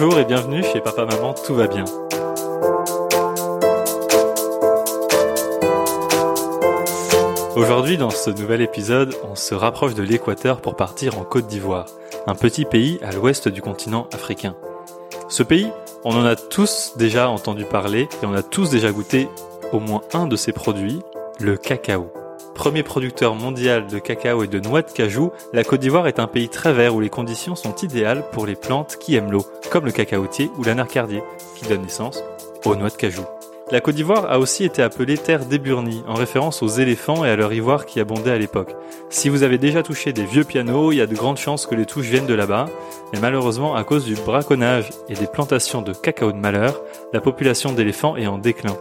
Bonjour et bienvenue chez Papa Maman Tout va bien. Aujourd'hui, dans ce nouvel épisode, on se rapproche de l'équateur pour partir en Côte d'Ivoire, un petit pays à l'ouest du continent africain. Ce pays, on en a tous déjà entendu parler et on a tous déjà goûté au moins un de ses produits, le cacao. Premier producteur mondial de cacao et de noix de cajou, la Côte d'Ivoire est un pays très vert où les conditions sont idéales pour les plantes qui aiment l'eau, comme le cacaotier ou l'anarcardier, qui donne naissance aux noix de cajou. La Côte d'Ivoire a aussi été appelée terre d'Eburnie, en référence aux éléphants et à leur ivoire qui abondait à l'époque. Si vous avez déjà touché des vieux pianos, il y a de grandes chances que les touches viennent de là-bas, mais malheureusement, à cause du braconnage et des plantations de cacao de malheur, la population d'éléphants est en déclin.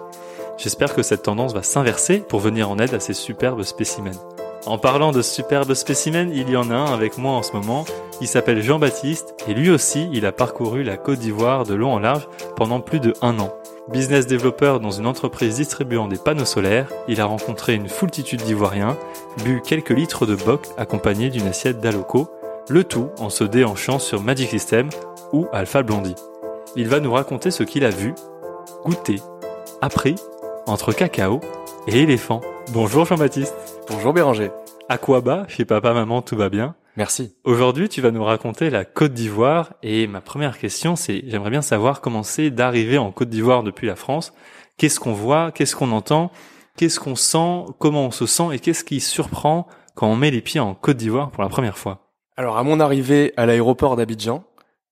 J'espère que cette tendance va s'inverser pour venir en aide à ces superbes spécimens. En parlant de superbes spécimens, il y en a un avec moi en ce moment. Il s'appelle Jean-Baptiste et lui aussi, il a parcouru la Côte d'Ivoire de long en large pendant plus de un an. Business développeur dans une entreprise distribuant des panneaux solaires, il a rencontré une foultitude d'Ivoiriens, bu quelques litres de boc accompagnés d'une assiette d'Aloco, le tout en se déhanchant sur Magic System ou Alpha Blondie. Il va nous raconter ce qu'il a vu, goûté, appris entre cacao et éléphant. Bonjour Jean-Baptiste. Bonjour Béranger. À quoi bas Chez papa, maman, tout va bien? Merci. Aujourd'hui, tu vas nous raconter la Côte d'Ivoire et ma première question, c'est j'aimerais bien savoir comment c'est d'arriver en Côte d'Ivoire depuis la France. Qu'est-ce qu'on voit? Qu'est-ce qu'on entend? Qu'est-ce qu'on sent? Comment on se sent? Et qu'est-ce qui surprend quand on met les pieds en Côte d'Ivoire pour la première fois? Alors à mon arrivée à l'aéroport d'Abidjan,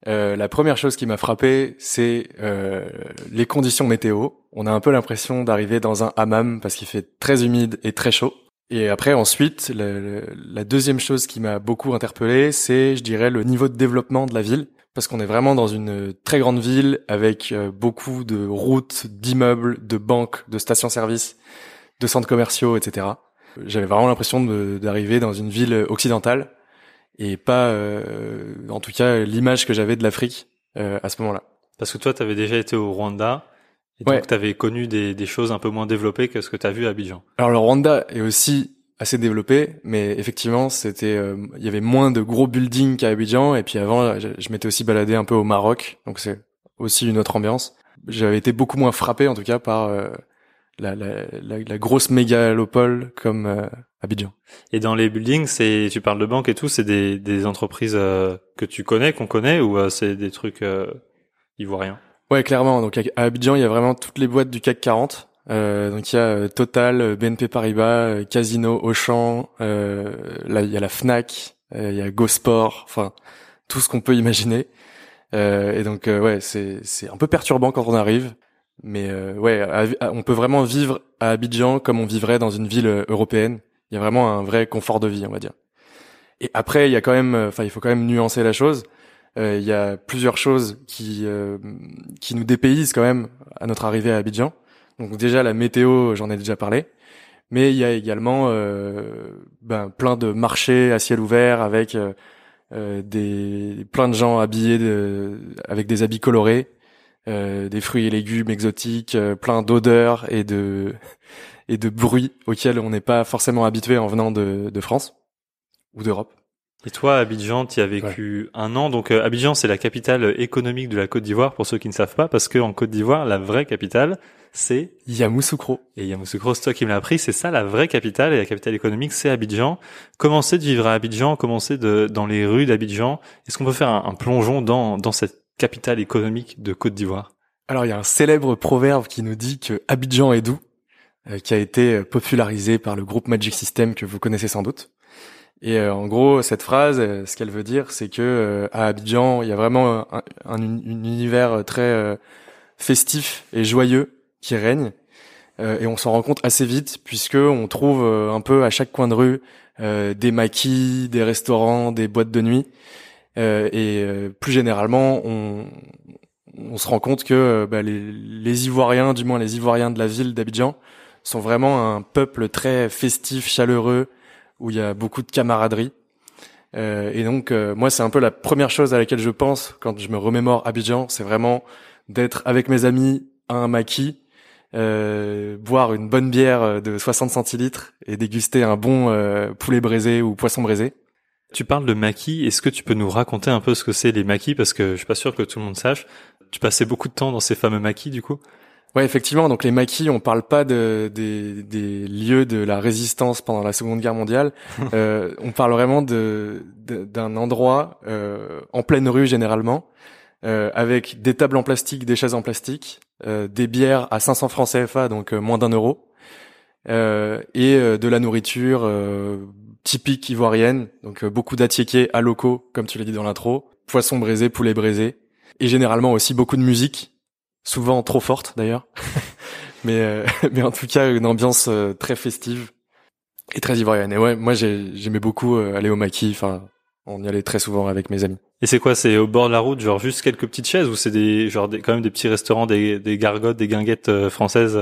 euh, la première chose qui m'a frappé, c'est euh, les conditions météo. On a un peu l'impression d'arriver dans un hammam parce qu'il fait très humide et très chaud. Et après, ensuite, la deuxième chose qui m'a beaucoup interpellé, c'est, je dirais, le niveau de développement de la ville. Parce qu'on est vraiment dans une très grande ville avec euh, beaucoup de routes, d'immeubles, de banques, de stations-service, de centres commerciaux, etc. J'avais vraiment l'impression d'arriver dans une ville occidentale et pas, euh, en tout cas, l'image que j'avais de l'Afrique euh, à ce moment-là. Parce que toi, tu avais déjà été au Rwanda. Et donc, tu avais connu des, des, choses un peu moins développées que ce que tu as vu à Abidjan. Alors, le Rwanda est aussi assez développé, mais effectivement, c'était, euh, il y avait moins de gros buildings qu'à Abidjan. Et puis avant, je, je m'étais aussi baladé un peu au Maroc, donc c'est aussi une autre ambiance. J'avais été beaucoup moins frappé, en tout cas, par euh, la, la, la, la, grosse mégalopole comme euh, Abidjan. Et dans les buildings, c'est tu parles de banques et tout, c'est des, des entreprises euh, que tu connais, qu'on connaît, ou euh, c'est des trucs ivoiriens? Ouais, clairement. Donc à Abidjan, il y a vraiment toutes les boîtes du CAC 40. donc il y a Total, BNP Paribas, Casino, Auchan. là, il y a la Fnac, il y a GoSport. Enfin, tout ce qu'on peut imaginer. et donc ouais, c'est c'est un peu perturbant quand on arrive. Mais euh, ouais, on peut vraiment vivre à Abidjan comme on vivrait dans une ville euh, européenne. Il y a vraiment un vrai confort de vie, on va dire. Et après, il y a quand même, euh, enfin, il faut quand même nuancer la chose. il y a plusieurs choses qui qui nous dépaysent quand même à notre arrivée à Abidjan. Donc déjà la météo, j'en ai déjà parlé. Mais il y a également ben, plein de marchés à ciel ouvert avec des plein de gens habillés de, avec des habits colorés euh, des fruits et légumes exotiques, euh, plein d'odeurs et de et de bruits auxquels on n'est pas forcément habitué en venant de, de France ou d'Europe. Et toi, Abidjan, tu as vécu un an. Donc euh, Abidjan, c'est la capitale économique de la Côte d'Ivoire pour ceux qui ne savent pas, parce que en Côte d'Ivoire, la vraie capitale, c'est Yamoussoukro. Et Yamoussoukro, c'est toi qui me l'as appris. C'est ça la vraie capitale et la capitale économique, c'est Abidjan. Comment c'est de vivre à Abidjan? Comment c'est de dans les rues d'Abidjan? Est-ce qu'on peut faire un, un plongeon dans dans cette capitale économique de Côte d'Ivoire Alors il y a un célèbre proverbe qui nous dit que Abidjan est doux, euh, qui a été popularisé par le groupe Magic System que vous connaissez sans doute. Et euh, en gros, cette phrase, euh, ce qu'elle veut dire, c'est que à Abidjan, il y a vraiment un, univers très festif et joyeux qui règne. et on s'en rend compte assez vite puisque on trouve un peu à chaque coin de rue des maquis, des restaurants, des boîtes de nuit. Euh, et euh, plus généralement, on, on se rend compte que euh, bah, les, les, Ivoiriens, du moins les Ivoiriens de la ville d'Abidjan, sont vraiment un peuple très festif, chaleureux, où il y a beaucoup de camaraderie. Euh, et donc, moi, c'est un peu la première chose à laquelle je pense quand je me remémore Abidjan, c'est vraiment d'être avec mes amis à un maquis, euh, boire une bonne bière de 60 centilitres et déguster un bon poulet braisé ou poisson braisé. Tu parles de maquis. Est-ce que tu peux nous raconter un peu ce que c'est les maquis? Parce que je suis pas sûr que tout le monde sache. Tu passais beaucoup de temps dans ces fameux maquis du coup? Ouais, effectivement. Donc les maquis, on parle pas de, des, des lieux de la résistance pendant la Seconde Guerre mondiale. euh, on parle vraiment de d'un endroit euh, en pleine rue généralement, euh, avec des tables en plastique, des chaises en plastique, euh, des bières à 500 francs CFA, donc euh, moins d'un euro, euh, et de la nourriture typique ivoirienne, donc beaucoup d'attiékés à locaux, comme tu l'as dit dans l'intro, poisson braisé, poulet braisé, et généralement aussi beaucoup de musique souvent trop forte d'ailleurs. mais euh, mais en tout cas une ambiance euh, très festive et très ivoirienne. Et ouais, moi j'aimais beaucoup euh, aller au maquis. Enfin, on y allait très souvent avec mes amis. Et c'est quoi C'est au bord de la route, genre juste quelques petites chaises, ou c'est des genre des, quand même des petits restaurants, des, des gargotes, des guinguettes françaises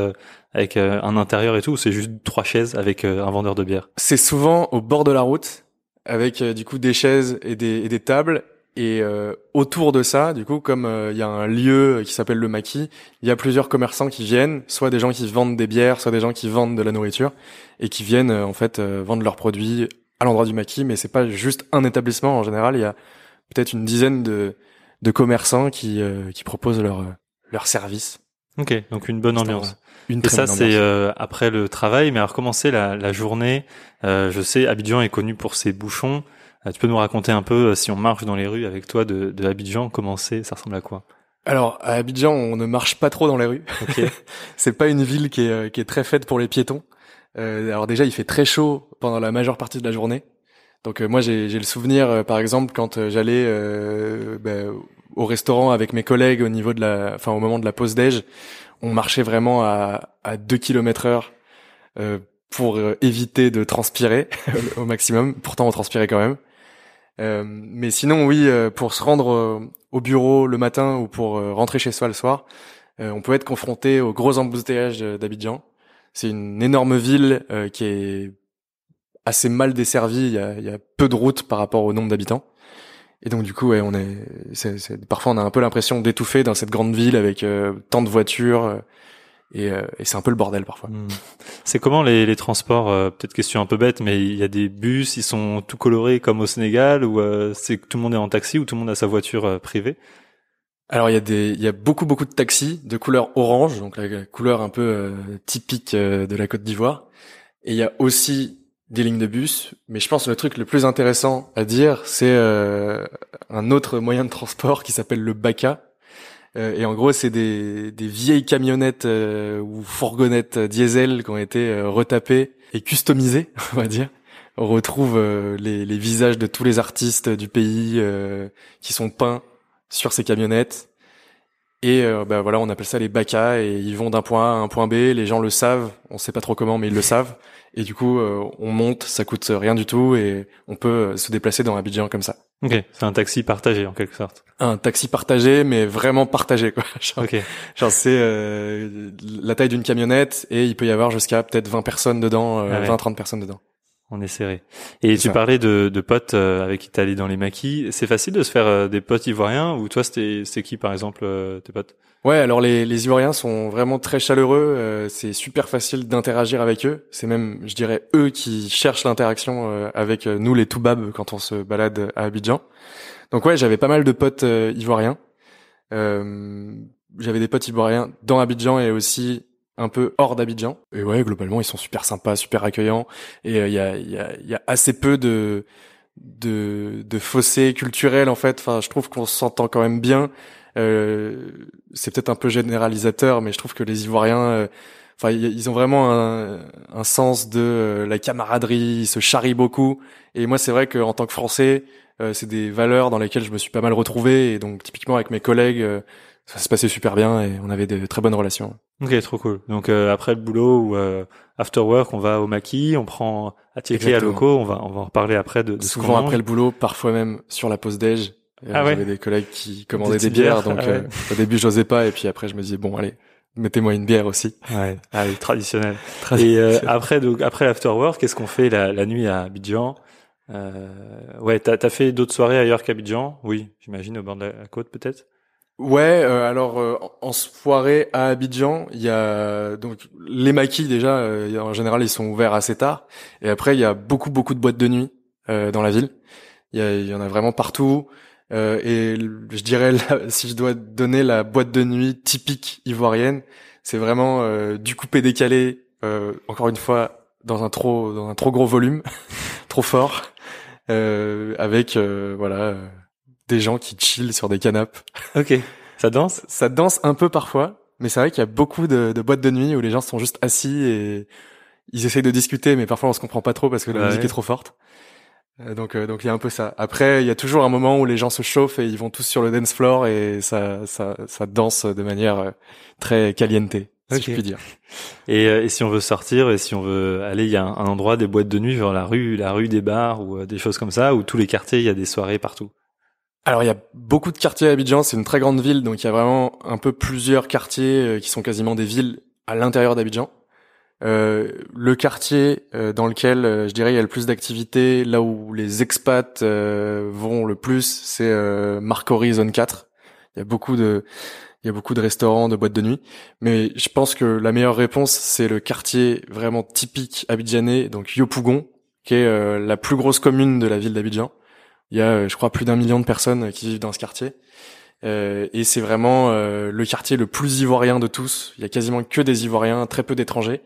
avec un intérieur et tout, ou c'est juste trois chaises avec un vendeur de bière? C'est souvent au bord de la route, avec du coup des chaises et des, et des tables, et euh, autour de ça, du coup, comme euh, il y a un lieu qui s'appelle le maquis, il y a plusieurs commerçants qui viennent, soit des gens qui vendent des bières, soit des gens qui vendent de la nourriture, et qui viennent euh, en fait vendre leurs produits à l'endroit du maquis. Mais c'est pas juste un établissement. En général, il y a peut-être une dizaine de, de commerçants qui qui proposent leur leur service. Ok, donc une bonne ambiance. Une et ça, c'est après le travail. Mais alors, comment c'est la, la journée? Je sais, Abidjan est connu pour ses bouchons. Euh, tu peux nous raconter un peu euh, si on marche dans les rues avec toi de, de Abidjan, comment c'est, ça ressemble à quoi? Alors à Abidjan, on ne marche pas trop dans les rues. Okay. c'est pas une ville qui est, euh, qui est très faite pour les piétons. Euh, alors déjà, il fait très chaud pendant la majeure partie de la journée. Donc moi, j'ai le souvenir, par exemple, quand j'allais ben, au restaurant avec mes collègues au niveau de la, enfin au moment de la pause déj, on marchait vraiment à, à 2 km heure pour éviter de transpirer au maximum. Pourtant, on transpirait quand même. Euh, mais sinon, oui, euh, pour se rendre euh, au bureau le matin ou pour rentrer chez soi le soir, on peut être confronté aux gros embouteillages d'Abidjan. C'est une énorme ville qui est assez mal desservie. Il y, a, il y a, peu de routes par rapport au nombre d'habitants. Et donc du coup, ouais, on est, c'est, parfois on a un peu l'impression d'étouffer dans cette grande ville avec tant de voitures, et, euh, et c'est un peu le bordel parfois. Hmm. C'est comment les, les transports euh, Peut-être question un peu bête, mais il y a des bus, ils sont tout colorés comme au Sénégal, ou euh, c'est que tout le monde est en taxi, ou tout le monde a sa voiture privée? Alors il y a des, il y a beaucoup beaucoup de taxis de couleur orange, donc la couleur un peu typique de la Côte d'Ivoire. Et il y a aussi des lignes de bus, mais je pense que le truc le plus intéressant à dire, c'est un autre moyen de transport qui s'appelle le Baka, euh, et en gros, c'est des, des vieilles camionnettes euh, ou fourgonnettes diesel qui ont été euh, retapées et customisées, on va dire. On retrouve les, les, visages de tous les artistes du pays qui sont peints sur ces camionnettes. Et bah voilà, on appelle ça les bacas et ils vont d'un point A à un point B. Les gens le savent, on sait pas trop comment, mais ils le savent. Et du coup, on monte, ça coûte rien du tout et on peut se déplacer dans Abidjan comme ça. Ok, c'est un taxi partagé en quelque sorte. Un taxi partagé, mais vraiment partagé quoi. Genre, genre c'est euh, la taille d'une camionnette et il peut y avoir jusqu'à peut-être 20 personnes dedans, euh, 20-30 ah personnes dedans. On est serré. Et tu parlais de, de potes euh, avec qui t'allais dans les maquis. C'est facile de se faire euh, des potes ivoiriens ou toi c'était c'est qui par exemple tes potes? Ouais, alors les, les Ivoiriens sont vraiment très chaleureux. Euh, c'est super facile d'interagir avec eux. C'est même, je dirais, eux qui cherchent l'interaction euh, avec euh, nous les Toubabs quand on se balade à Abidjan. Donc ouais, j'avais pas mal de potes ivoiriens. j'avais des potes ivoiriens dans Abidjan et aussi un peu hors d'Abidjan. Et ouais, globalement, ils sont super sympas, super accueillants. Et il y, a, y, a, y a assez peu de de, de fossés culturels en fait. Enfin, je trouve qu'on s'entend quand même bien. Euh, c'est peut-être un peu généralisateur, mais je trouve que les Ivoiriens, euh, enfin, ils ont vraiment un, un sens de euh, la camaraderie, ils se charrient beaucoup. Et moi, c'est vrai qu'en tant que Français, c'est des valeurs dans lesquelles je me suis pas mal retrouvé. Et donc, typiquement avec mes collègues, ça se passait super bien et on avait de très bonnes relations. Ok, trop cool. Donc après le boulot ou after work, on va au maquis, on prend à à locaux, on va on va en reparler après de, de souvent après le boulot, parfois même sur la pause déj. Ah J'avais des collègues qui commandaient des, bières, donc ah euh, au début j'osais pas, et puis après je me disais bon allez, mettez-moi une bière aussi. Ouais, allez, traditionnel. Et euh, après donc après l'afterwork, qu'est-ce qu'on fait la, la, nuit à Abidjan? Euh, Ouais, t'as as fait d'autres soirées ailleurs qu'Abidjan? Oui, j'imagine au bord de la côte peut-être? Ouais, euh, alors en soirée à Abidjan, il y a donc les maquis déjà. en général, ils sont ouverts assez tard, et après il y a beaucoup beaucoup de boîtes de nuit dans la ville. Il y, y en a vraiment partout. Euh, et je dirais, si je dois donner la boîte de nuit typique ivoirienne, c'est vraiment euh, du coupé décalé. Euh, encore une fois, dans un trop dans un trop gros volume, trop fort, euh, avec voilà des gens qui chillent sur des canapes. Ok. Ça danse? Ça danse un peu parfois, mais c'est vrai qu'il y a beaucoup de, de, boîtes de nuit où les gens sont juste assis et ils essayent de discuter, mais parfois on se comprend pas trop parce que la musique est trop forte. Euh, donc euh, donc il y a un peu ça. Après il y a toujours un moment où les gens se chauffent et ils vont tous sur le dance floor et ça ça ça danse de manière euh, très caliente. Si je puis dire. Et, et, si on veut sortir et si on veut aller, il y a un, endroit des boîtes de nuit, genre la rue, la rue des bars ou des choses comme ça, où tous les quartiers, il y a des soirées partout? Alors il y a beaucoup de quartiers à Abidjan, c'est une très grande ville, donc il y a vraiment un peu plusieurs quartiers qui sont quasiment des villes à l'intérieur d'Abidjan. Euh, le quartier euh, dans lequel euh, je dirais il y a le plus d'activités, là où les expats vont le plus, c'est Marcory Zone 4. Il y a beaucoup de il y a beaucoup de restaurants, de boîtes de nuit, mais je pense que la meilleure réponse c'est le quartier vraiment typique abidjanais, donc Yopougon, qui est la plus grosse commune de la ville d'Abidjan. Il y a, je crois, plus d'un million de personnes qui vivent dans ce quartier. Euh, et c'est vraiment le quartier le plus ivoirien de tous. Il y a quasiment que des Ivoiriens, très peu d'étrangers.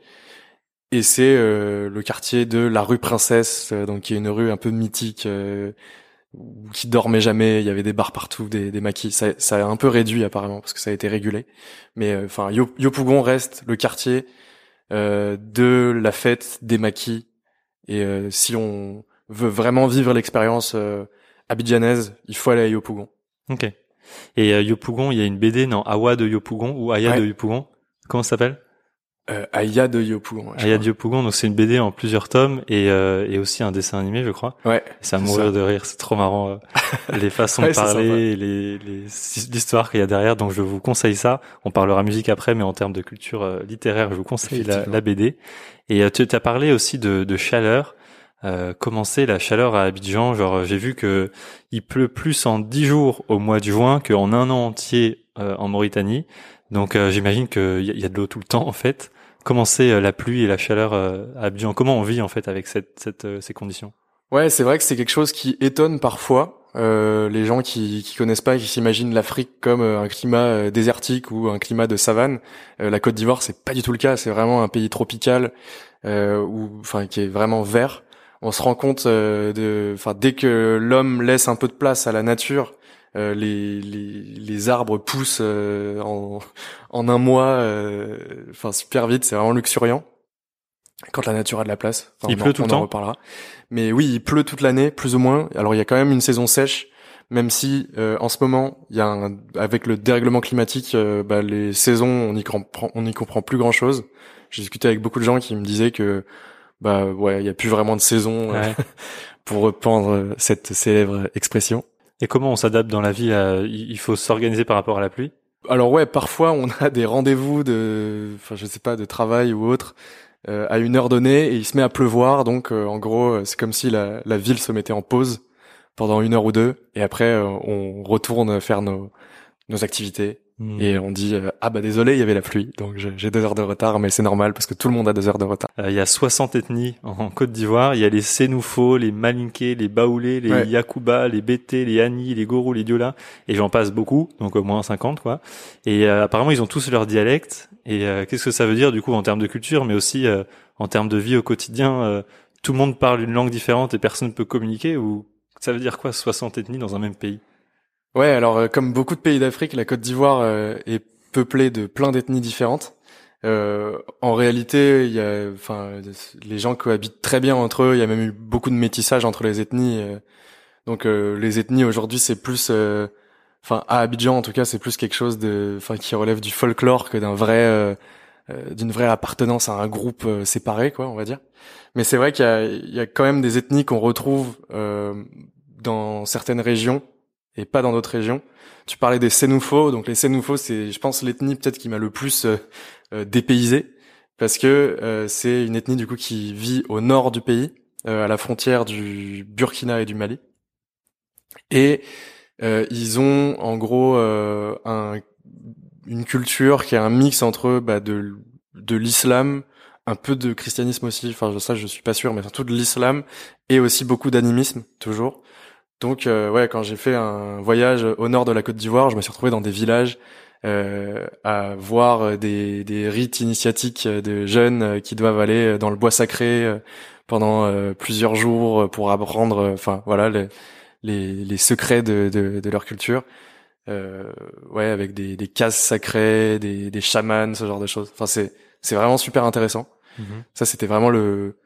Et c'est euh, le quartier de la rue Princesse, euh, donc qui est une rue un peu mythique, euh, qui dormait jamais. Il y avait des bars partout, des, des maquis. Ça, ça, a un peu réduit apparemment parce que ça a été régulé. Mais enfin, Yopougon reste le quartier de la fête des maquis. Et si on veut vraiment vivre l'expérience abidjanaise, il faut aller à Yopougon. Ok. Et Yopougon, il y a une BD, non, Awa de Yopougon ou Aya de Yopougon? Comment ça s'appelle? Euh, Aya de Yopougon. Aya de Yopougon, donc c'est une BD en plusieurs tomes et, euh, et aussi un dessin animé, je crois. Ouais. C'est à mourir de rire, c'est trop marrant euh, les façons de parler, les l'histoire qu'il y a derrière. Donc je vous conseille ça. On parlera musique après, mais en termes de culture euh, littéraire, je vous conseille la, la, BD. Et euh, tu as parlé aussi de, de chaleur. Euh, comment c'est la chaleur à Abidjan Genre j'ai vu que il pleut plus en dix jours au mois de juin qu'en un an entier en Mauritanie. Donc j'imagine qu'il y, y a de l'eau tout le temps en fait comment c'est euh, la pluie et la chaleur euh, à Abidjan? Comment on vit en fait avec cette, cette euh, ces conditions? Ouais, c'est vrai que c'est quelque chose qui étonne parfois euh, les gens qui qui connaissent pas, qui s'imaginent l'Afrique comme un climat désertique ou un climat de savane. la Côte d'Ivoire, c'est pas du tout le cas. C'est vraiment un pays tropical euh, ou enfin qui est vraiment vert. On se rend compte de, enfin dès que l'homme laisse un peu de place à la nature euh, les, les, les, arbres poussent euh, en, en un mois, euh, enfin super vite, c'est vraiment luxuriant. Quand la nature a de la place. il pleut tout le temps. On reparlera. Mais oui, il pleut toute l'année, plus ou moins. Alors il y a quand même une saison sèche, même si en ce moment, il y a un, avec le dérèglement climatique, bah, les saisons, on y comprend, on y comprend plus grand chose. J'ai discuté avec beaucoup de gens qui me disaient que bah ouais, il y a plus vraiment de saison pour reprendre cette célèbre expression. Et comment on s'adapte dans la vie Il faut s'organiser par rapport à la pluie? Alors ouais, parfois on a des rendez-vous de, enfin je sais pas, de travail ou autre euh, à une heure donnée et il se met à pleuvoir, donc euh, en gros euh, c'est comme si la, la, ville se mettait en pause pendant une heure ou deux. Et après on retourne faire nos, nos activités Hmm. Et on dit euh, ah bah désolé il y avait la pluie donc j'ai deux heures de retard mais c'est normal parce que tout le monde a deux heures de retard. Euh, il y a 60 ethnies en, Côte d'Ivoire. Il y a les Sénoufos, les Malinké, les Baoulés, les ouais. Yakuba, les Bété, les Ani, les Gorou, les Diola et j'en passe beaucoup donc au moins 50 quoi. Et euh, apparemment ils ont tous leur dialecte et qu'est-ce que ça veut dire du coup en termes de culture mais aussi en termes de vie au quotidien tout le monde parle une langue différente et personne ne peut communiquer ou ça veut dire quoi 60 ethnies dans un même pays? Ouais, alors euh, comme beaucoup de pays d'Afrique, la Côte d'Ivoire euh, est peuplée de plein d'ethnies différentes. Euh, en réalité, il y a, enfin, les gens cohabitent très bien entre eux. Il y a même eu beaucoup de métissage entre les ethnies. Euh. donc, les ethnies aujourd'hui, c'est plus, enfin, à Abidjan en tout cas, c'est plus quelque chose de, enfin, qui relève du folklore que d'un vrai, d'une vraie appartenance à un groupe séparé, quoi, on va dire. Mais c'est vrai qu'il y a, il y a quand même des ethnies qu'on retrouve dans certaines régions et pas dans d'autres régions. Tu parlais des Sénoufos, donc les Sénoufos, c'est, je pense, l'ethnie peut-être qui m'a le plus euh, euh, dépaysé, parce que euh, c'est une ethnie du coup qui vit au nord du pays, à la frontière du Burkina et du Mali, et ils ont en gros un, une culture qui est un mix entre bah, de, de l'islam, un peu de christianisme aussi, enfin ça je suis pas sûr, mais surtout de l'islam et aussi beaucoup d'animisme toujours. Donc ouais, quand j'ai fait un voyage au nord de la Côte d'Ivoire, je me suis retrouvé dans des villages euh, à voir des, des rites initiatiques de jeunes qui doivent aller dans le bois sacré pendant plusieurs jours pour apprendre, enfin voilà, les, les, les secrets de, de, de, leur culture. Euh, ouais, avec des, des cases sacrées, des, des chamans, ce genre de choses. Enfin, c'est c'est vraiment super intéressant. Mhm. Ça, c'était vraiment le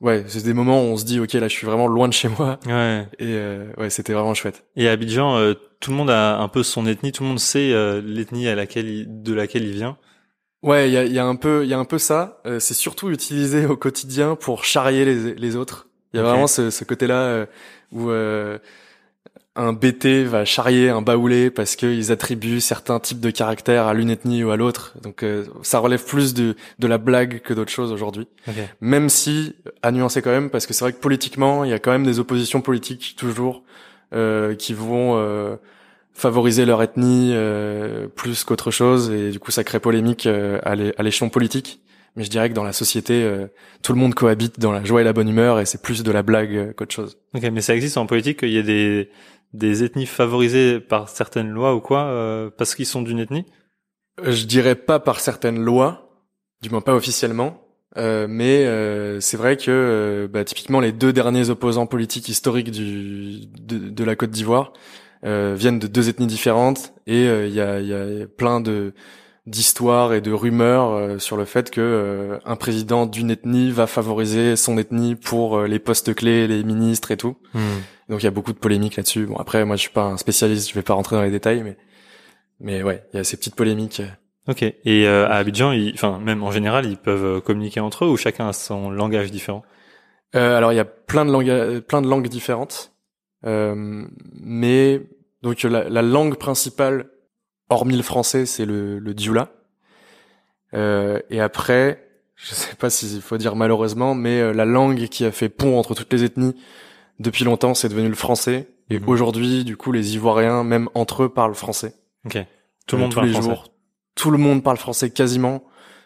ouais, c'est des moments où on se dit ok là, je suis vraiment loin de chez moi. Ouais. Et euh, ouais, c'était vraiment chouette. Et à Abidjan, euh, tout le monde a un peu son ethnie, tout le monde sait euh, l'ethnie à laquelle il, de laquelle il vient. Ouais, il y a, y a un peu, il y a un peu ça. c'est surtout utilisé au quotidien pour charrier les, les autres. Il y a vraiment ce, ce côté-là où un BT va charrier un baoulé parce qu'ils attribuent certains types de caractères à l'une ethnie ou à l'autre. Donc euh, ça relève plus de, de la blague que d'autres choses aujourd'hui. Même si, à nuancer quand même, parce que c'est vrai que politiquement, il y a quand même des oppositions politiques toujours euh, qui vont euh, favoriser leur ethnie plus qu'autre chose, et du coup ça crée polémique à l'échelon politique. Mais je dirais que dans la société, tout le monde cohabite dans la joie et la bonne humeur, et c'est plus de la blague qu'autre chose. Ok, mais ça existe en politique qu'il y ait des des ethnies favorisées par certaines lois ou quoi euh, parce qu'ils sont d'une ethnie? Euh, Je dirais pas par certaines lois, du moins pas officiellement. Euh, mais euh, c'est vrai que bah, typiquement les deux derniers opposants politiques historiques du, de, la Côte d'Ivoire viennent de deux ethnies différentes et il y a, y, a, plein de d'histoires et de rumeurs sur le fait que un président d'une ethnie va favoriser son ethnie pour les postes clés, les ministres et tout. Hmm. Donc il y a beaucoup de polémiques là-dessus. Bon après moi je suis pas un spécialiste, je vais pas rentrer dans les détails mais mais ouais, il y a ces petites polémiques. OK. Et euh, à Abidjan, enfin même en général, ils peuvent euh, communiquer entre eux ou chacun a son langage différent? Euh, alors il y a plein de langues plein de langues différentes. Euh, mais donc la, la, langue principale hormis le français, c'est le le dioula. Euh, et après, je sais pas s'il faut dire malheureusement, mais euh, la langue qui a fait pont entre toutes les ethnies depuis longtemps, c'est devenu le français. Et mhm. aujourd'hui, du coup, les Ivoiriens, même entre eux, parlent français. Ok. Tout le euh, monde tous parle les français. jours. Tout le monde parle français quasiment,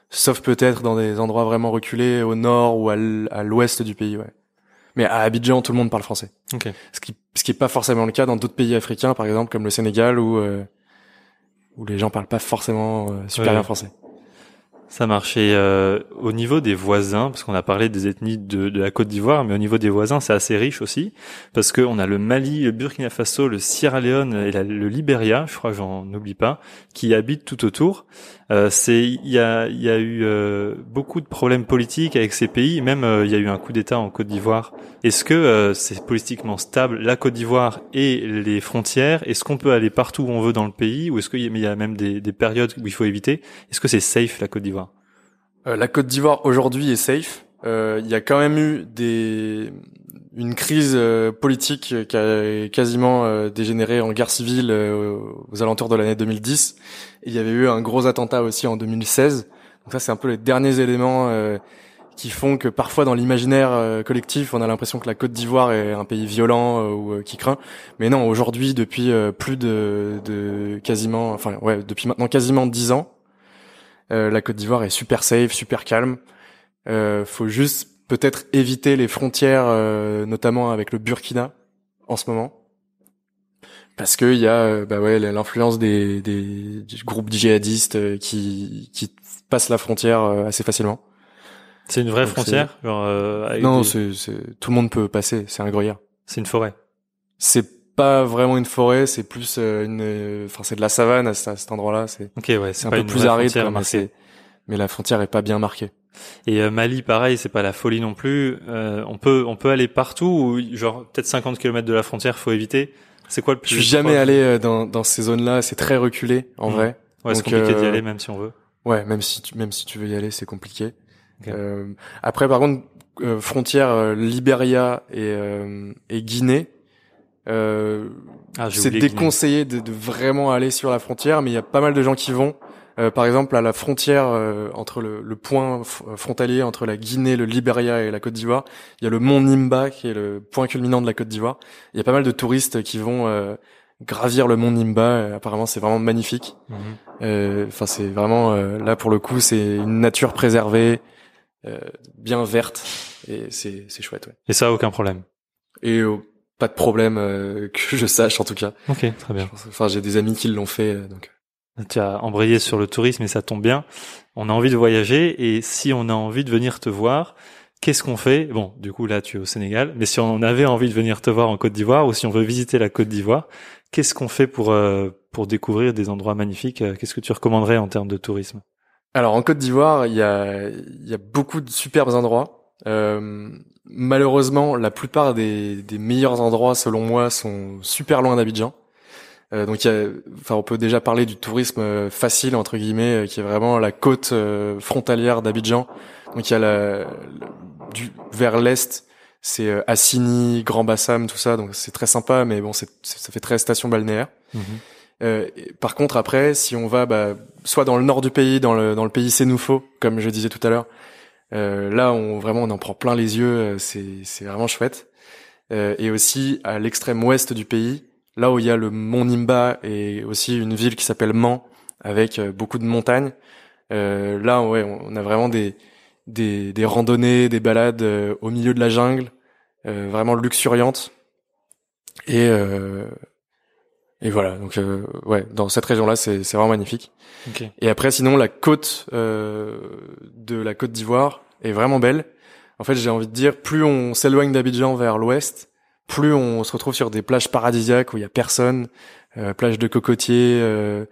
sauf peut-être dans des endroits vraiment reculés, au nord ou à l'ouest du pays, ouais. Mais à Abidjan, tout le monde parle français. Ok. Ce qui, ce qui est pas forcément le cas dans d'autres pays africains, par exemple, comme le Sénégal, où, euh, où les gens parlent pas forcément euh, super bien français. Ça marchait euh, au niveau des voisins, parce qu'on a parlé des ethnies de, de la Côte d'Ivoire, mais au niveau des voisins, c'est assez riche aussi, parce qu'on a le Mali, le Burkina Faso, le Sierra Leone et le Liberia, je crois j'en oublie pas, qui habitent tout autour. Euh, il y a y a eu euh, beaucoup de problèmes politiques avec ces pays, même euh, il y a eu un coup d'État en Côte d'Ivoire. Est-ce que c'est politiquement stable la Côte d'Ivoire et les frontières? Est-ce qu'on peut aller partout où on veut dans le pays, ou est-ce qu'il y a même des, des périodes où il faut éviter? Est-ce que c'est safe la Côte d'Ivoire? La Côte d'Ivoire aujourd'hui est safe. Il y a quand même eu des une crise politique qui a quasiment dégénéré en guerre civile aux alentours de l'année 2010 il y avait eu un gros attentat aussi en 2016. Donc ça, c'est un peu les derniers éléments euh, qui font que parfois dans l'imaginaire euh, collectif, on a l'impression que la Côte d'Ivoire est un pays violent euh, ou qui craint. Mais non, aujourd'hui, depuis plus de, de, quasiment, enfin ouais, depuis maintenant quasiment dix ans, la Côte d'Ivoire est super safe, super calme. faut juste peut-être éviter les frontières, notamment avec le Burkina en ce moment parce qu'il y a euh, bah ouais l'influence des, des, groupes djihadistes euh, qui qui passent la frontière euh, assez facilement. C'est une vraie frontière genre Non, c'est tout le monde peut passer, c'est un gruyère. C'est une forêt. C'est pas vraiment une forêt, c'est plus une enfin c'est de la savane à, cet endroit-là, c'est OK ouais, c'est un peu plus aride mais mais la frontière est pas bien marquée. Et Mali, pareil, c'est pas la folie non plus. on peut on peut aller partout, ou genre peut-être 50 km de la frontière, faut éviter. C'est quoi le plus Je suis jamais allé euh, dans, dans ces zones-là. C'est très reculé, en mmh. vrai. Ouais, c'est compliqué d'y euh, aller, même si on veut. Ouais, même si tu, même si tu veux y aller, c'est compliqué. Euh, après, par contre, euh, frontière euh, Libéria et, et Guinée, ah, c'est déconseillé de, de, vraiment aller sur la frontière, mais il y a pas mal de gens qui vont. Euh, par exemple, à la frontière euh, entre le, le point euh, frontalier entre la Guinée, le Libéria et la Côte d'Ivoire, il y a le mont Nimba qui est le point culminant de la Côte d'Ivoire. Il y a pas mal de touristes qui vont gravir le mont Nimba. apparemment, c'est vraiment magnifique. Mhm. Enfin, c'est vraiment là pour le coup, c'est une nature préservée, bien verte, et c'est c'est chouette. Ouais. Et ça, aucun problème. Et pas de problème que je sache en tout cas. Ok, très bien. Enfin, j'ai des amis qui l'ont fait, donc. Tu as embrayé sur le tourisme et ça tombe bien. On a envie de voyager et si on a envie de venir te voir, qu'est-ce qu'on fait? Bon, du coup là tu es au Sénégal, mais si on avait envie de venir te voir en Côte d'Ivoire ou si on veut visiter la Côte d'Ivoire, qu'est-ce qu'on fait pour pour découvrir des endroits magnifiques? Qu'est-ce que tu recommanderais en termes de tourisme? Alors en Côte d'Ivoire, il y a il y a beaucoup de superbes endroits. Euh, malheureusement, la plupart des, des meilleurs endroits, selon moi, sont super loin d'Abidjan. Euh, donc, y a, enfin, on peut déjà parler du tourisme euh, facile entre guillemets, euh, qui est vraiment la côte frontalière d'Abidjan. Donc, il y a la, du vers l'est, c'est Assini, Grand Bassam, tout ça. Donc, c'est très sympa, mais bon, c'est, ça fait très station balnéaire. Mhm. Euh, par contre, après, si on va bah, soit dans le nord du pays, dans le dans le pays Sénoufo, comme je disais tout à l'heure, là, on vraiment on en prend plein les yeux. C'est c'est vraiment chouette. Euh, et aussi à l'extrême ouest du pays, là où il y a le mont Nimba et aussi une ville qui s'appelle Mans avec euh, beaucoup de montagnes. Euh, là, ouais, on a vraiment des, des, des randonnées, des balades euh, au milieu de la jungle, vraiment luxuriantes. Et, et voilà, donc ouais, dans cette région-là, c'est vraiment magnifique. Et après, sinon, la côte de la Côte d'Ivoire est vraiment belle. En fait, j'ai envie de dire, plus on s'éloigne d'Abidjan vers l'ouest, plus on se retrouve sur des plages paradisiaques où il y a personne, euh, plages de cocotiers, euh,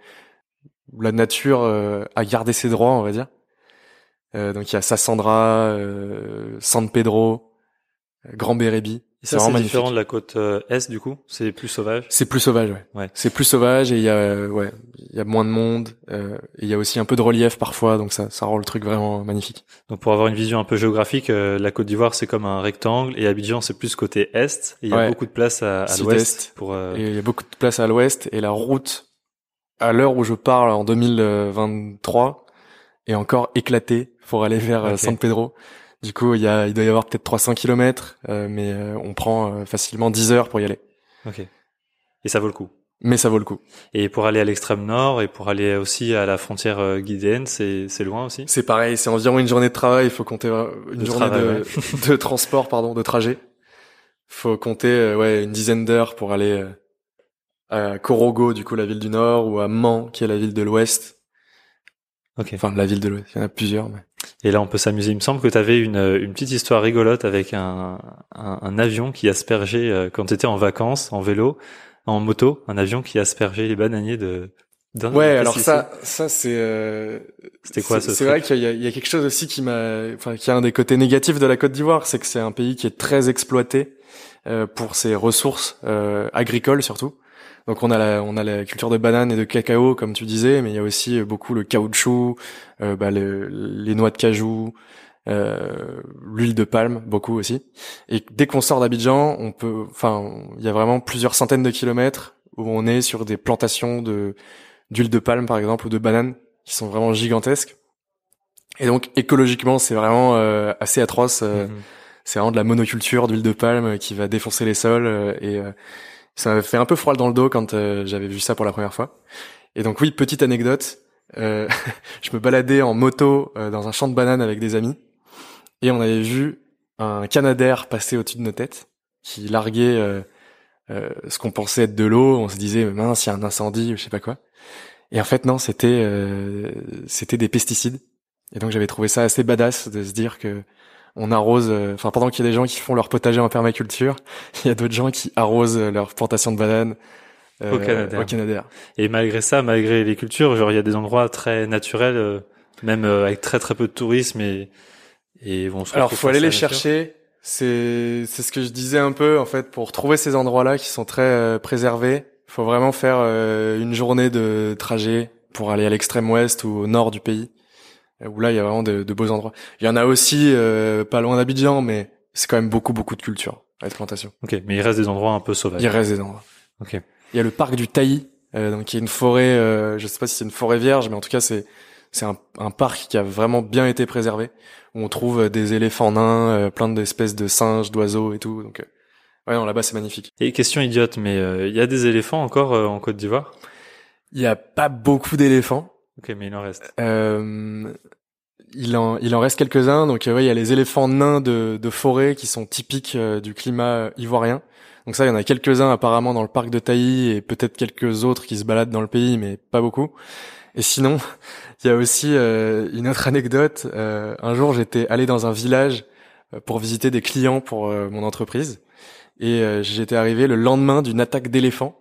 la nature euh, a gardé ses droits, on va dire. Euh, donc il y a Sassandra, San Pedro, Grand Bérébi. C'est vraiment différent de la côte euh, est du coup? C'est plus sauvage? C'est plus sauvage, ouais. ouais. C'est plus sauvage et il y a ouais, il y a moins de monde. Euh, et il y a aussi un peu de relief parfois, donc ça ça rend le truc vraiment magnifique. Donc pour avoir une vision un peu géographique, euh, la Côte d'Ivoire c'est comme un rectangle et Abidjan c'est plus côté est. Et il y a beaucoup de place à, à l'ouest pour. Euh, et il y a beaucoup de place à l'ouest et la route à l'heure où je parle en 2023 est encore éclatée pour aller vers San Pedro. Du coup, il, y a, il doit y avoir peut-être 300 kilomètres, euh, mais euh, on prend euh, facilement 10 heures pour y aller. Ok. Et ça vaut le coup. Mais ça vaut le coup. Et pour aller à l'extrême nord et pour aller aussi à la frontière euh, c'est c'est loin aussi? C'est pareil, c'est environ une journée de travail. Il faut compter une journée de, de transport, pardon, de trajet. Il faut compter ouais une dizaine d'heures pour aller à Korogo, du coup la ville du nord, ou à Mans, qui est la ville de l'ouest. Ok. Enfin la ville de l'ouest. Il y en a plusieurs. Mais... Et là, on peut s'amuser. Il me semble que tu avais une, une petite histoire rigolote avec un, un, un avion qui aspergeait, euh, quand tu étais en vacances, en vélo, en moto, un avion qui aspergeait les bananiers de... Ouais, alors ça, ça c'est. Euh, C'était quoi C'est vrai qu'il y, y, a quelque chose aussi qui m'a, enfin, qui a un des côtés négatifs de la Côte d'Ivoire, c'est que c'est un pays qui est très exploité euh, pour ses ressources euh, agricoles surtout. Donc on a la, on a la culture de banane et de cacao comme tu disais, mais il y a aussi beaucoup le caoutchouc, euh, bah, les noix de cajou, euh, l'huile de palme, beaucoup aussi. Et dès qu'on sort d'Abidjan, on peut, enfin, il y a vraiment plusieurs centaines de kilomètres où on est sur des plantations de d'huile de palme par exemple ou de banane qui sont vraiment gigantesques. Et donc écologiquement, c'est vraiment euh, assez atroce. Euh, mm-hmm. C'est vraiment de la monoculture d'huile de palme qui va défoncer les sols et ça m'avait fait un peu froid dans le dos quand euh, j'avais vu ça pour la première fois. Et donc oui, petite anecdote, euh, je me baladais en moto euh, dans un champ de bananes avec des amis et on avait vu un canadair passer au-dessus de nos têtes qui larguait ce qu'on pensait être de l'eau. On se disait mince, il y a un incendie ou je sais pas quoi. Et en fait non, c'était c'était des pesticides. Et donc j'avais trouvé ça assez badass de se dire que on arrose, euh, enfin pendant qu'il y a des gens qui font leur potager en permaculture, il y a d'autres gens qui arrosent leur plantation de bananes euh, au, Canada. Et malgré ça, malgré les cultures, genre il y a des endroits très naturels, euh, même avec très très peu de tourisme et et bon. Alors faut aller les chercher. C'est c'est ce que je disais un peu en fait pour trouver ces endroits-là qui sont très préservés. Il faut vraiment faire une journée de trajet pour aller à l'extrême ouest ou au nord du pays où là il y a vraiment de, de beaux endroits. Il y en a aussi euh, pas loin d'Abidjan, mais c'est quand même beaucoup beaucoup de culture à la plantation. Ok, mais il reste des endroits un peu sauvages. Il reste des endroits. Ok. Il y a le parc du Tailly, euh, donc qui est une forêt, euh, je sais pas si c'est une forêt vierge, mais en tout cas c'est c'est un, un, parc qui a vraiment bien été préservé où on trouve euh, des éléphants nains, euh, plein d'espèces de singes, d'oiseaux et tout. Donc ouais, non là-bas c'est magnifique. Et question idiote, mais il y a des éléphants encore en Côte d'Ivoire? Il y a pas beaucoup d'éléphants. Ok, mais il en reste. Euh, il en, il en reste quelques-uns. Donc, euh, il y a les éléphants nains de, de forêt qui sont typiques euh, du climat ivoirien. Donc ça, il y en a quelques-uns apparemment dans le parc de Tailly et peut-être quelques autres qui se baladent dans le pays, mais pas beaucoup. Et sinon, il y a aussi euh, une autre anecdote. Euh, un jour, j'étais allé dans un village euh, pour visiter des clients pour mon entreprise, et j'étais arrivé le lendemain d'une attaque d'éléphants.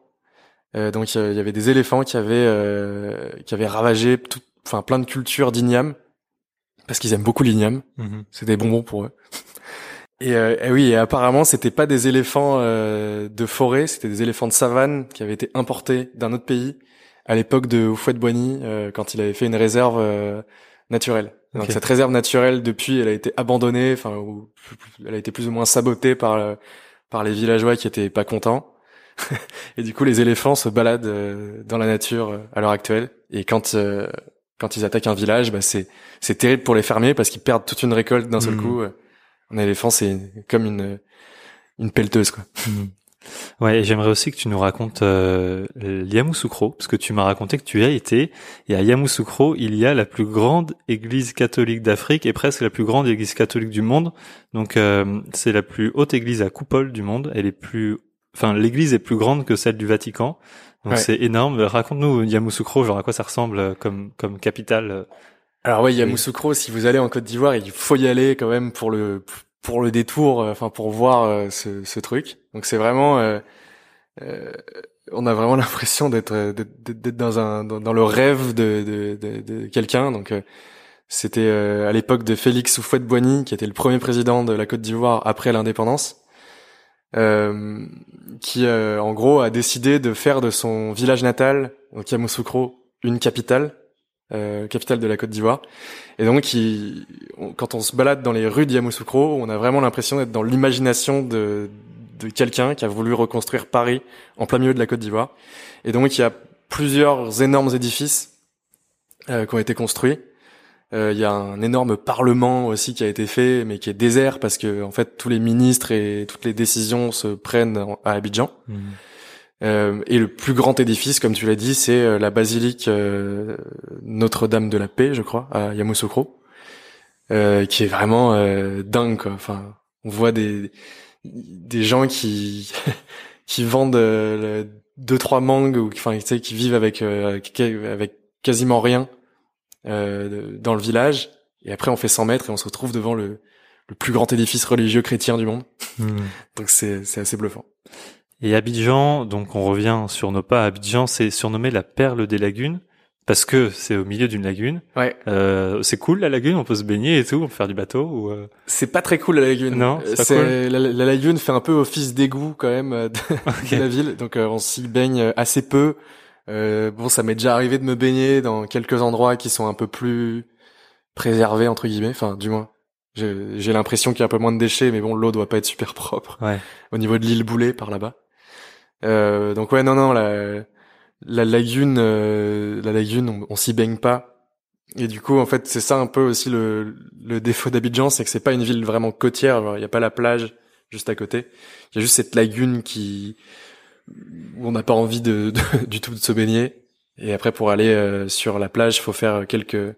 Donc il y avait des éléphants qui avaient qui avaient ravagé tout, enfin plein de cultures d'igname parce qu'ils aiment beaucoup l'igname. Mhm. C'est des bonbons pour eux. Et, et, oui, et apparemment, c'était pas des éléphants de forêt, c'était des éléphants de savane qui avaient été importés d'un autre pays à l'époque de Houphouët-Boigny euh, quand il avait fait une réserve euh, naturelle. Donc cette réserve naturelle depuis elle a été abandonnée, enfin elle a été plus ou moins sabotée par euh, par les villageois qui étaient pas contents. et du coup les éléphants se baladent dans la nature à l'heure actuelle et quand quand ils attaquent un village, bah c'est c'est terrible pour les fermiers parce qu'ils perdent toute une récolte d'un seul mmh. coup. Un éléphant c'est comme une une pelleteuse quoi. Mmh. Ouais, et j'aimerais aussi que tu nous racontes euh, Yamoussoukro, parce que tu m'as raconté que tu y as été, et à Yamoussoukro, il y a la plus grande église catholique d'Afrique et presque la plus grande église catholique du monde. Donc euh, c'est la plus haute église à coupole du monde. Elle est plus, enfin l'église est plus grande que celle du Vatican. Donc c'est énorme. Raconte-nous Yamoussoukro, genre à quoi ça ressemble euh, comme comme capitale. Euh, Alors ouais, Yamoussoukro, si vous allez en Côte d'Ivoire, il faut y aller quand même pour le pour le détour, euh, enfin pour voir euh, ce, ce, truc. Donc c'est vraiment, euh, euh, on a vraiment l'impression d'être d'être dans un dans, le rêve de de, de, de quelqu'un. Donc c'était à l'époque de Félix Houphouët-Boigny, qui était le premier président de la Côte d'Ivoire après l'indépendance, euh, qui en gros a décidé de faire de son village natal, donc Yamoussoukro, une capitale euh, capitale de la Côte d'Ivoire. Et donc, il, quand on se balade dans les rues de Yamoussoukro, on a vraiment l'impression d'être dans l'imagination de, de quelqu'un qui a voulu reconstruire Paris en plein milieu de la Côte d'Ivoire. Et donc, il y a plusieurs énormes édifices euh, qui ont été construits. Euh, il y a un énorme parlement aussi qui a été fait, mais qui est désert parce que en fait tous les ministres et toutes les décisions se prennent à Abidjan. Mmh. Euh, et le plus grand édifice, comme tu l'as dit, c'est euh, la basilique euh, Notre-Dame de la Paix, je crois, à Yamoussoukro, euh, qui est vraiment dingue. Quoi. Enfin, on voit des des gens qui qui vendent deux trois mangues ou enfin tu sais qui vivent avec avec quasiment rien dans le village. Et après, on fait 100 mètres et on se retrouve devant le le plus grand édifice religieux chrétien du monde. Hmm. Donc c'est c'est assez bluffant. Et Abidjan, donc on revient sur nos pas. Abidjan, c'est surnommé la perle des lagunes parce que c'est au milieu d'une lagune. Ouais. Euh, c'est cool la lagune, on peut se baigner et tout, on peut faire du bateau ou. Euh... C'est pas très cool la lagune. Non. C'est cool. la, la, lagune fait un peu office d'égout quand même euh, de, la ville, donc euh, on s'y baigne assez peu. Euh, bon, ça m'est déjà arrivé de me baigner dans quelques endroits qui sont un peu plus préservés entre guillemets, enfin du moins. J'ai l'impression qu'il y a un peu moins de déchets, mais bon, l'eau doit pas être super propre. Ouais. Au niveau de l'île Boulet par là-bas. Euh, donc ouais, non, non, la, la lagune, euh, la lagune, on, s'y baigne pas. Et du coup, en fait, c'est ça un peu aussi le, le défaut d'Abidjan, c'est que c'est pas une ville vraiment côtière. Il y a pas la plage juste à côté. Il y a juste cette lagune qui où on n'a pas envie de, du tout de se baigner. Et après, pour aller euh, sur la plage, il faut faire quelques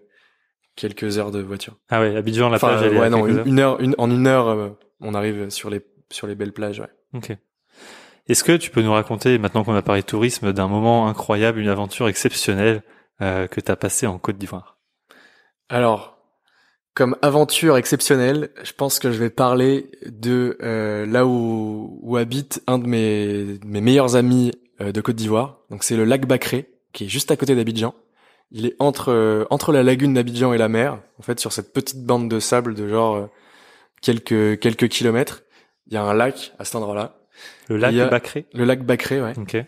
quelques heures de voiture. Ah ouais, Abidjan, la plage, elle ouais, non, une, heure, une, en une heure, on arrive sur les sur les belles plages. Ouais. Ok. Est-ce que tu peux nous raconter, maintenant qu'on a parlé tourisme, d'un moment incroyable, une aventure exceptionnelle euh, que tu as passé en Côte d'Ivoire? Alors, comme aventure exceptionnelle, je pense que je vais parler de euh, là où, où, habite un de mes, mes meilleurs amis euh, de Côte d'Ivoire. Donc c'est le lac Bacré, qui est juste à côté d'Abidjan. Il est entre entre la lagune d'Abidjan et la mer, en fait, sur cette petite bande de sable de genre quelques quelques kilomètres. Il y a un lac à cet endroit-là. Le lac Bacré Le lac Bacré, ouais. Ok. Et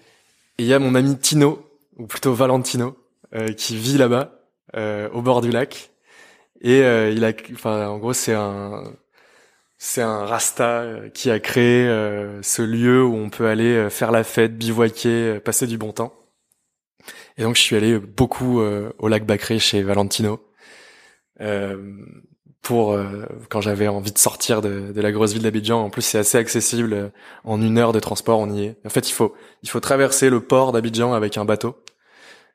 il y a mon ami Tino, ou plutôt Valentino, euh, qui vit là-bas, euh, au bord du lac. Et euh, il a, enfin, en gros, c'est un, c'est un rasta euh, qui a créé euh, ce lieu où on peut aller faire la fête, bivouaquer, passer du bon temps. Et donc, je suis allé beaucoup au lac Bacré chez Valentino. Euh, pour euh, quand j'avais envie de sortir de, de la grosse ville d'Abidjan. En plus, c'est assez accessible. Euh, en une heure de transport, on y est. En fait, il faut il faut traverser le port d'Abidjan avec un bateau.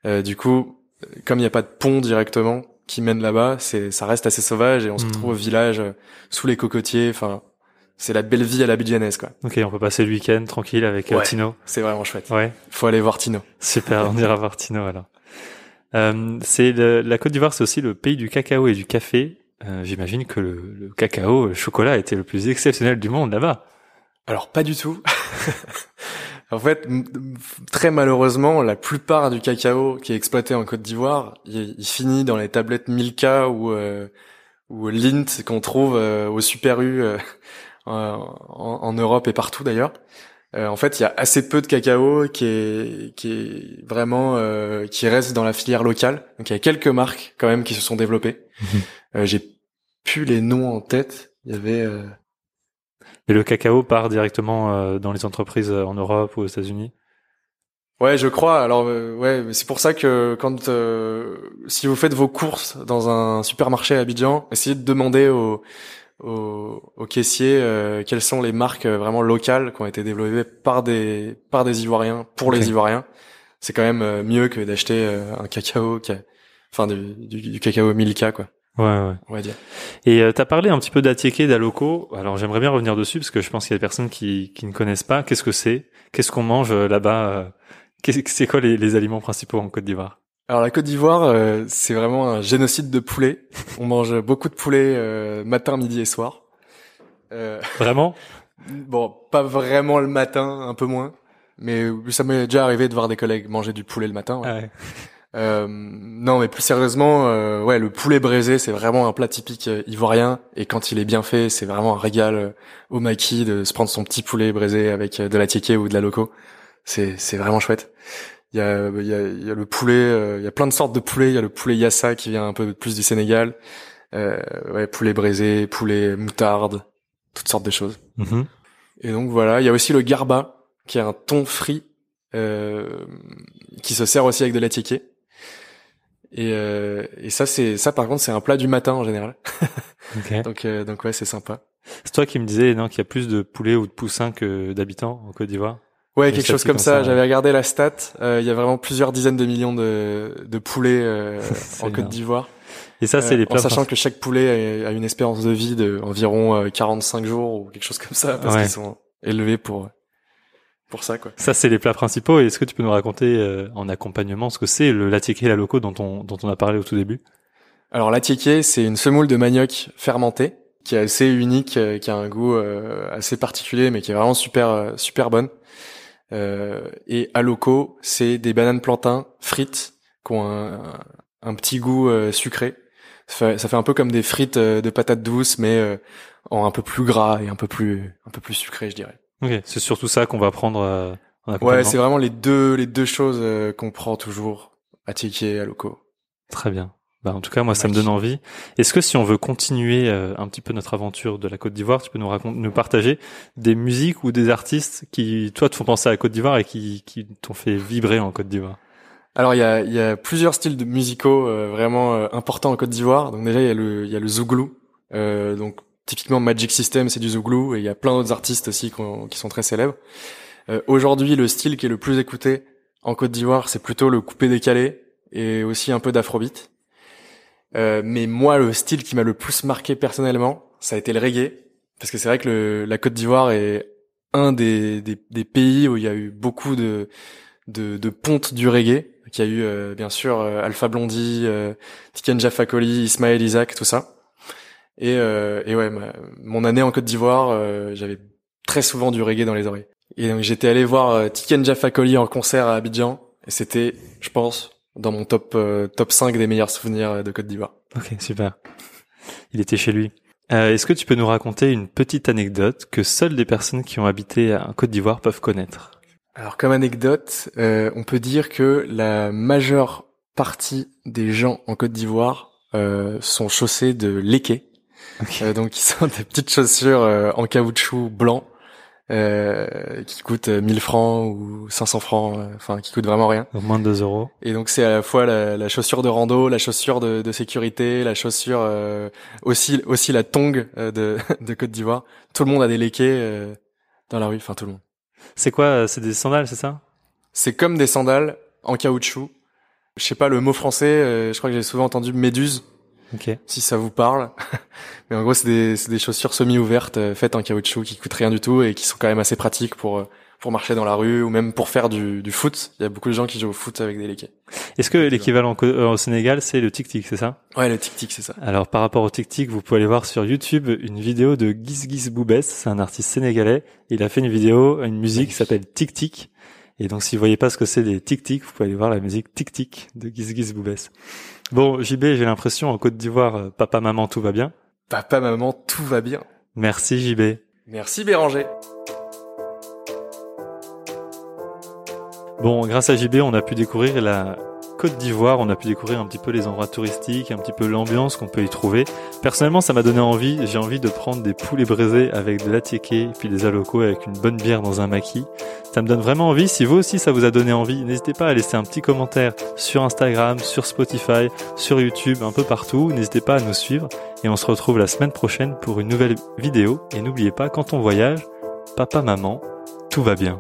Euh, du coup, comme il n'y a pas de pont directement qui mène là-bas, c'est ça reste assez sauvage et on se hmm. retrouve au village euh, sous les cocotiers. Enfin, c'est la belle vie à la bidjanaise quoi. Ok, on peut passer le week-end tranquille avec euh, Ouais. Tino. C'est vraiment chouette. Ouais, Faut aller voir Tino. super, on ira voir Tino alors. Euh, c'est la Côte d'Ivoire, c'est aussi le pays du cacao et du café. Euh, J'imagine que le, le cacao, le chocolat était le plus exceptionnel du monde là-bas. Alors pas du tout. en fait, très malheureusement, la plupart du cacao qui est exploité en Côte d'Ivoire, il, il finit dans les tablettes Milka ou euh, ou Lint qu'on trouve euh, au Super U euh, en, en Europe et partout d'ailleurs. Euh, en fait, il y a assez peu de cacao qui est qui est vraiment euh, qui reste dans la filière locale. Donc il y a quelques marques quand même qui se sont développées. Mhm. Euh, J'ai plus les noms en tête. Il y avait euh, Et le cacao part directement euh, dans les entreprises euh, en Europe ou aux États-Unis? Ouais, je crois. Alors euh, ouais, c'est pour ça que quand euh, si vous faites vos courses dans un supermarché à Abidjan, essayez de demander au au, au caissier euh, quelles sont les marques euh, vraiment locales qui ont été développées par des par des Ivoiriens pour les Ivoiriens. C'est quand même mieux que d'acheter un cacao qui a, enfin du, du, du cacao Milka quoi, Ouais, ouais. on va dire. Et euh, t'as parlé un petit peu d'Atieke, d'Aloco. Alors j'aimerais bien revenir dessus parce que je pense qu'il y a des personnes qui, qui ne connaissent pas. Qu'est-ce que c'est? Qu'est-ce qu'on mange euh, là-bas euh, C'est quoi les, les aliments principaux en Côte d'Ivoire? Alors la Côte d'Ivoire, euh, c'est vraiment un génocide de poulet. On mange beaucoup de poulet euh, matin, midi et soir. Euh, Vraiment? Bon, pas vraiment le matin, un peu moins. Mais ça m'est déjà arrivé de voir des collègues manger du poulet le matin. ouais. Ah ouais. Euh, non, mais plus sérieusement, euh, ouais, le poulet braisé, c'est vraiment un plat typique euh, ivoirien. Et quand il est bien fait, c'est vraiment un régal euh, au maquis de se prendre son petit poulet braisé avec euh, de la tiéké ou de la loco. C'est c'est vraiment chouette. Il y a il y a, y a le poulet, il y a plein de sortes de poulet. Il y a le poulet yassa qui vient un peu plus du Sénégal. Euh, ouais, poulet braisé, poulet moutarde, toutes sortes de choses. Mhm. Et donc voilà, il y a aussi le garba, qui est un thon frit, euh, qui se sert aussi avec de la tiéké. Et, euh, et ça, c'est ça par contre, c'est un plat du matin en général. Ok. Donc, euh, donc ouais, c'est sympa. C'est toi qui me disais non qu'il y a plus de poulets ou de poussins que d'habitants en Côte d'Ivoire? Ouais, quelque chose comme ça. J'avais regardé la stat. euh, Il y a vraiment plusieurs dizaines de millions de, de poulets euh, en Côte d'Ivoire. Et ça c'est Euh, les en plats. sachant que chaque poulet a, une espérance de vie de environ euh, 45 jours ou quelque chose comme ça, parce Ouais. qu'ils sont élevés pour pour ça quoi. Ça c'est les plats principaux. Et Est-ce que tu peux nous raconter euh, en accompagnement ce que c'est le et la loco dont on dont on a parlé au tout début? Alors la tiéké, c'est une semoule de manioc fermentée qui est assez unique, euh, qui a un goût euh, assez particulier, mais qui est vraiment super euh, super bonne. Euh, et aloco, c'est des bananes plantains frites qui ont un, un petit goût euh, sucré. Ça fait, ça fait un peu comme des frites euh, de patates douces, mais euh, en un peu plus gras et un peu plus un peu plus sucré, je dirais. Ok. C'est surtout ça qu'on va prendre euh, en. Ouais, c'est vraiment les deux les deux choses euh, qu'on prend toujours à tiéké et aloco. Très bien. Bah, en tout cas, moi, ça me donne envie. Est-ce que si on veut continuer euh, un petit peu notre aventure de la Côte d'Ivoire, tu peux nous raconter, nous partager des musiques ou des artistes qui, toi, te font penser à la Côte d'Ivoire et qui, qui t'ont fait vibrer en Côte d'Ivoire? Alors il y a, il y a plusieurs styles de musicaux euh, vraiment euh, importants en Côte d'Ivoire. Donc déjà il y a le il y a le zouglou. Euh, donc typiquement Magic System c'est du zouglou et il y a plein d'autres artistes aussi qui, ont- qui sont très célèbres. Euh, Aujourd'hui le style qui est le plus écouté en Côte d'Ivoire c'est plutôt le coupé décalé et aussi un peu d'afrobeat. Euh, mais moi le style qui m'a le plus marqué personnellement ça a été le reggae parce que c'est vrai que le, la Côte d'Ivoire est un des, des, des pays où il y a eu beaucoup de de, de ponte du reggae, qui a eu euh, bien sûr euh, Alpha Blondie, euh, Tiken Fakoly, Ismaël Isaac, tout ça. Et, euh, et ouais, ma- mon année en Côte d'Ivoire, euh, j'avais très souvent du reggae dans les oreilles. Et donc j'étais allé voir euh, Tiken Fakoly en concert à Abidjan, et c'était, je pense, dans mon top euh, top 5 des meilleurs souvenirs de Côte d'Ivoire. Ok, super. Il était chez lui. Euh, Est-ce que tu peux nous raconter une petite anecdote que seules les personnes qui ont habité en Côte d'Ivoire peuvent connaître? Alors comme anecdote, euh, on peut dire que la majeure partie des gens en Côte d'Ivoire euh, sont chaussés de léqué. Euh, donc qui sont des petites chaussures euh, en caoutchouc blanc euh, qui coûtent euh, 1000 francs ou 500 francs, euh, enfin qui coûtent vraiment rien. Donc moins de 2 euros. Et donc c'est à la fois la, la chaussure de rando, la chaussure de, de sécurité, la chaussure euh, aussi aussi la tongue euh, de, de Côte d'Ivoire. Tout le monde a des léqués euh, dans la rue, enfin tout le monde. C'est quoi euh, C'est des sandales, c'est ça? C'est comme des sandales en caoutchouc. Je sais pas le mot français, euh, je crois que j'ai souvent entendu méduse. Si ça vous parle. Mais en gros, c'est des, des chaussures semi-ouvertes faites en caoutchouc qui coûtent rien du tout et qui sont quand même assez pratiques pour pour marcher dans la rue ou même pour faire du, du foot. Il y a beaucoup de gens qui jouent au foot avec des léquets. Est-ce que l'équivalent au Sénégal, c'est le tic-tic, c'est ça? Ouais, le tic-tic, c'est ça. Alors, par rapport au tic-tic, vous pouvez aller voir sur YouTube une vidéo de Giz Giz Boubès. C'est un artiste sénégalais. Il a fait une vidéo, une musique qui s'appelle Tic-Tic. Et donc, si vous voyez pas ce que c'est des tic-tic, vous pouvez aller voir la musique Tic-Tic de Giz Giz Boubès. Bon, JB, j'ai l'impression, en Côte d'Ivoire, euh, papa, maman, tout va bien. Papa, maman, tout va bien. Merci, JB. Merci, Béranger. Bon, grâce à JB, on a pu découvrir la Côte d'Ivoire, on a pu découvrir un petit peu les endroits touristiques, un petit peu l'ambiance qu'on peut y trouver. Personnellement, ça m'a donné envie, j'ai envie de prendre des poulets braisés avec de la et puis des alocos avec une bonne bière dans un maquis. Ça me donne vraiment envie. Si vous aussi ça vous a donné envie, n'hésitez pas à laisser un petit commentaire sur Instagram, sur Spotify, sur YouTube, un peu partout. N'hésitez pas à nous suivre et on se retrouve la semaine prochaine pour une nouvelle vidéo. Et n'oubliez pas, quand on voyage, papa, maman, tout va bien.